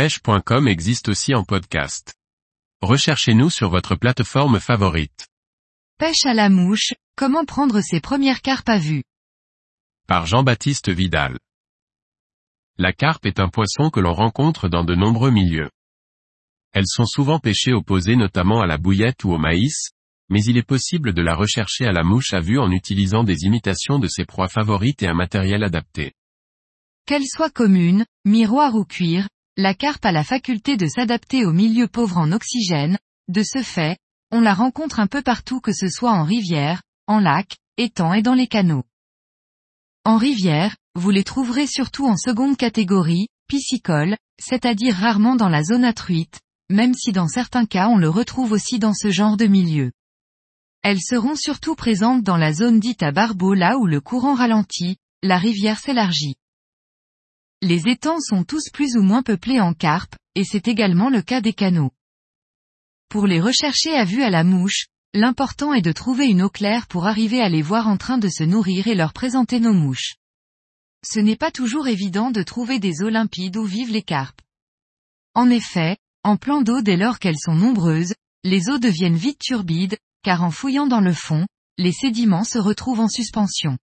pêche.com existe aussi en podcast. Recherchez-nous sur votre plateforme favorite. Pêche à la mouche, comment prendre ses premières carpes à vue? Par Jean-Baptiste Vidal. La carpe est un poisson que l'on rencontre dans de nombreux milieux. Elles sont souvent pêchées opposées notamment à la bouillette ou au maïs, mais il est possible de la rechercher à la mouche à vue en utilisant des imitations de ses proies favorites et un matériel adapté. Qu'elle soit commune, miroir ou cuir, la carpe a la faculté de s'adapter au milieu pauvre en oxygène, de ce fait, on la rencontre un peu partout que ce soit en rivière, en lac, étang et dans les canaux. En rivière, vous les trouverez surtout en seconde catégorie, piscicole, c'est-à-dire rarement dans la zone à truite, même si dans certains cas on le retrouve aussi dans ce genre de milieu. Elles seront surtout présentes dans la zone dite à barbeau là où le courant ralentit, la rivière s'élargit. Les étangs sont tous plus ou moins peuplés en carpes, et c'est également le cas des canaux. Pour les rechercher à vue à la mouche, l'important est de trouver une eau claire pour arriver à les voir en train de se nourrir et leur présenter nos mouches. Ce n'est pas toujours évident de trouver des eaux limpides où vivent les carpes. En effet, en plan d'eau dès lors qu'elles sont nombreuses, les eaux deviennent vite turbides, car en fouillant dans le fond, les sédiments se retrouvent en suspension.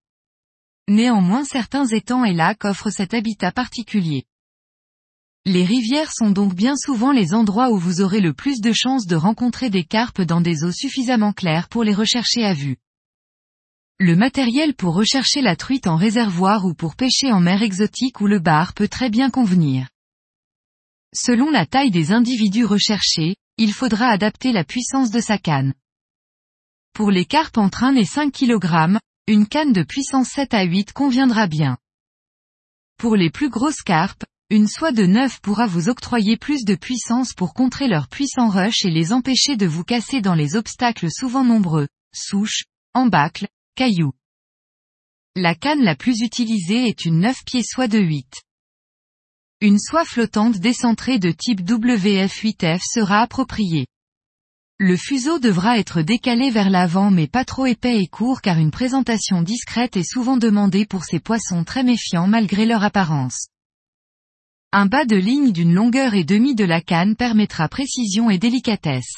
Néanmoins certains étangs et lacs offrent cet habitat particulier. Les rivières sont donc bien souvent les endroits où vous aurez le plus de chances de rencontrer des carpes dans des eaux suffisamment claires pour les rechercher à vue. Le matériel pour rechercher la truite en réservoir ou pour pêcher en mer exotique ou le bar peut très bien convenir. Selon la taille des individus recherchés, il faudra adapter la puissance de sa canne. Pour les carpes entre 1 et 5 kg, une canne de puissance 7 à 8 conviendra bien. Pour les plus grosses carpes, une soie de 9 pourra vous octroyer plus de puissance pour contrer leur puissant rush et les empêcher de vous casser dans les obstacles souvent nombreux, souches, embâcles, cailloux. La canne la plus utilisée est une 9 pieds soie de 8. Une soie flottante décentrée de type WF8F sera appropriée. Le fuseau devra être décalé vers l'avant mais pas trop épais et court car une présentation discrète est souvent demandée pour ces poissons très méfiants malgré leur apparence. Un bas de ligne d'une longueur et demie de la canne permettra précision et délicatesse.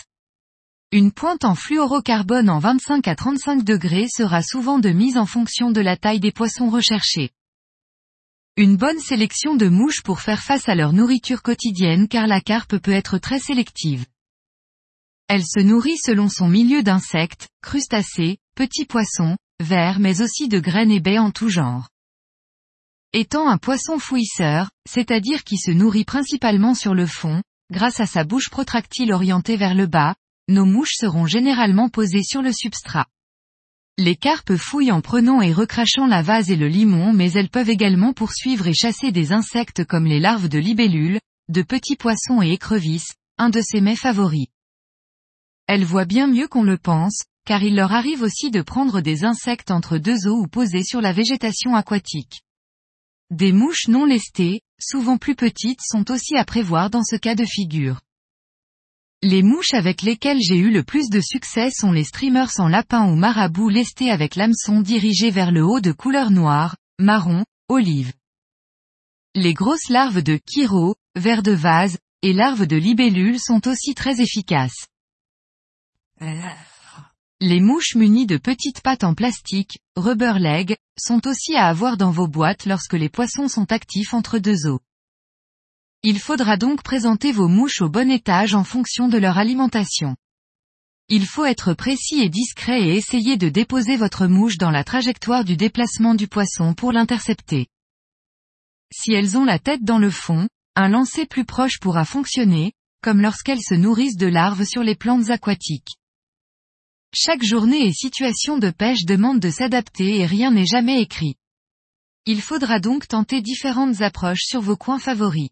Une pointe en fluorocarbone en 25 à 35 degrés sera souvent de mise en fonction de la taille des poissons recherchés. Une bonne sélection de mouches pour faire face à leur nourriture quotidienne car la carpe peut être très sélective. Elle se nourrit selon son milieu d'insectes, crustacés, petits poissons, vers mais aussi de graines et baies en tout genre. Étant un poisson fouisseur, c'est-à-dire qui se nourrit principalement sur le fond, grâce à sa bouche protractile orientée vers le bas, nos mouches seront généralement posées sur le substrat. Les carpes fouillent en prenant et recrachant la vase et le limon mais elles peuvent également poursuivre et chasser des insectes comme les larves de libellules, de petits poissons et écrevisses, un de ses mets favoris. Elles voient bien mieux qu'on le pense, car il leur arrive aussi de prendre des insectes entre deux eaux ou posés sur la végétation aquatique. Des mouches non lestées, souvent plus petites sont aussi à prévoir dans ce cas de figure. Les mouches avec lesquelles j'ai eu le plus de succès sont les streamers en lapin ou marabout lestés avec l'hameçon dirigé vers le haut de couleur noire, marron, olive. Les grosses larves de chiro, vers de vase, et larves de libellules sont aussi très efficaces. Les mouches munies de petites pattes en plastique, rubber leg, sont aussi à avoir dans vos boîtes lorsque les poissons sont actifs entre deux eaux. Il faudra donc présenter vos mouches au bon étage en fonction de leur alimentation. Il faut être précis et discret et essayer de déposer votre mouche dans la trajectoire du déplacement du poisson pour l'intercepter. Si elles ont la tête dans le fond, un lancer plus proche pourra fonctionner, comme lorsqu'elles se nourrissent de larves sur les plantes aquatiques. Chaque journée et situation de pêche demande de s'adapter et rien n'est jamais écrit. Il faudra donc tenter différentes approches sur vos coins favoris.